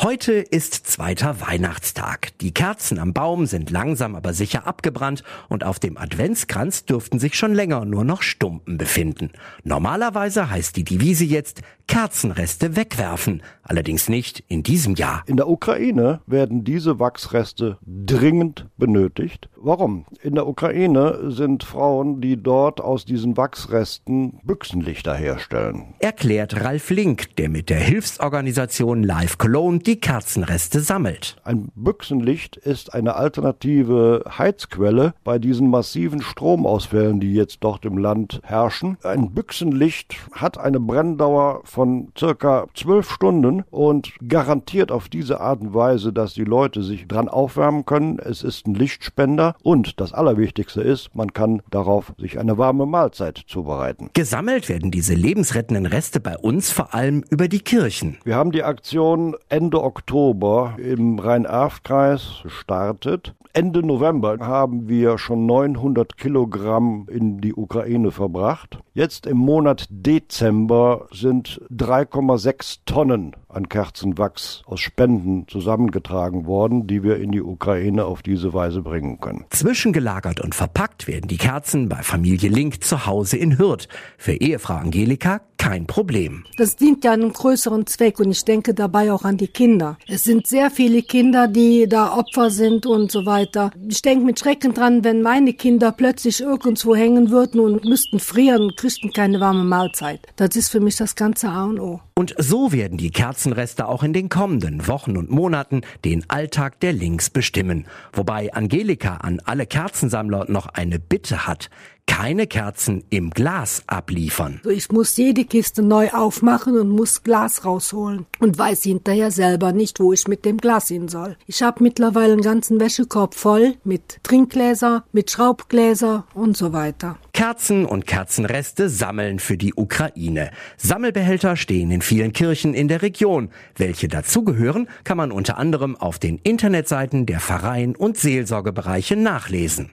Heute ist zweiter Weihnachtstag. Die Kerzen am Baum sind langsam aber sicher abgebrannt und auf dem Adventskranz dürften sich schon länger nur noch Stumpen befinden. Normalerweise heißt die Devise jetzt Kerzenreste wegwerfen, allerdings nicht in diesem Jahr. In der Ukraine werden diese Wachsreste dringend benötigt. Warum? In der Ukraine sind Frauen, die dort aus diesen Wachsresten Büchsenlichter herstellen. Erklärt Ralf Link, der mit der Hilfsorganisation Live Cologne die Kerzenreste sammelt. Ein Büchsenlicht ist eine alternative Heizquelle bei diesen massiven Stromausfällen, die jetzt dort im Land herrschen. Ein Büchsenlicht hat eine Brenndauer von circa zwölf Stunden und garantiert auf diese Art und Weise, dass die Leute sich dran aufwärmen können. Es ist ein Lichtspender und das Allerwichtigste ist, man kann darauf sich eine warme Mahlzeit zubereiten. Gesammelt werden diese lebensrettenden Reste bei uns vor allem über die Kirchen. Wir haben die Aktion Ende Ende Oktober im Rhein-Erft-Kreis gestartet. Ende November haben wir schon 900 Kilogramm in die Ukraine verbracht. Jetzt im Monat Dezember sind 3,6 Tonnen an Kerzenwachs aus Spenden zusammengetragen worden, die wir in die Ukraine auf diese Weise bringen können. Zwischengelagert und verpackt werden die Kerzen bei Familie Link zu Hause in Hürth. Für Ehefrau Angelika kein Problem. Das dient ja einem größeren Zweck und ich denke dabei auch an die Kinder. Es sind sehr viele Kinder, die da Opfer sind und so weiter. Ich denke mit Schrecken dran, wenn meine Kinder plötzlich irgendwo hängen würden und müssten frieren und kriegten keine warme Mahlzeit. Das ist für mich das ganze A und O. Und so werden die Kerzenreste auch in den kommenden Wochen und Monaten den Alltag der Links bestimmen. Wobei Angelika an alle Kerzensammler noch eine Bitte hat keine Kerzen im Glas abliefern. Ich muss jede Kiste neu aufmachen und muss Glas rausholen und weiß hinterher selber nicht, wo ich mit dem Glas hin soll. Ich habe mittlerweile einen ganzen Wäschekorb voll mit Trinkgläser, mit Schraubgläser und so weiter. Kerzen und Kerzenreste sammeln für die Ukraine. Sammelbehälter stehen in vielen Kirchen in der Region. Welche dazugehören, kann man unter anderem auf den Internetseiten der Pfarreien und Seelsorgebereiche nachlesen.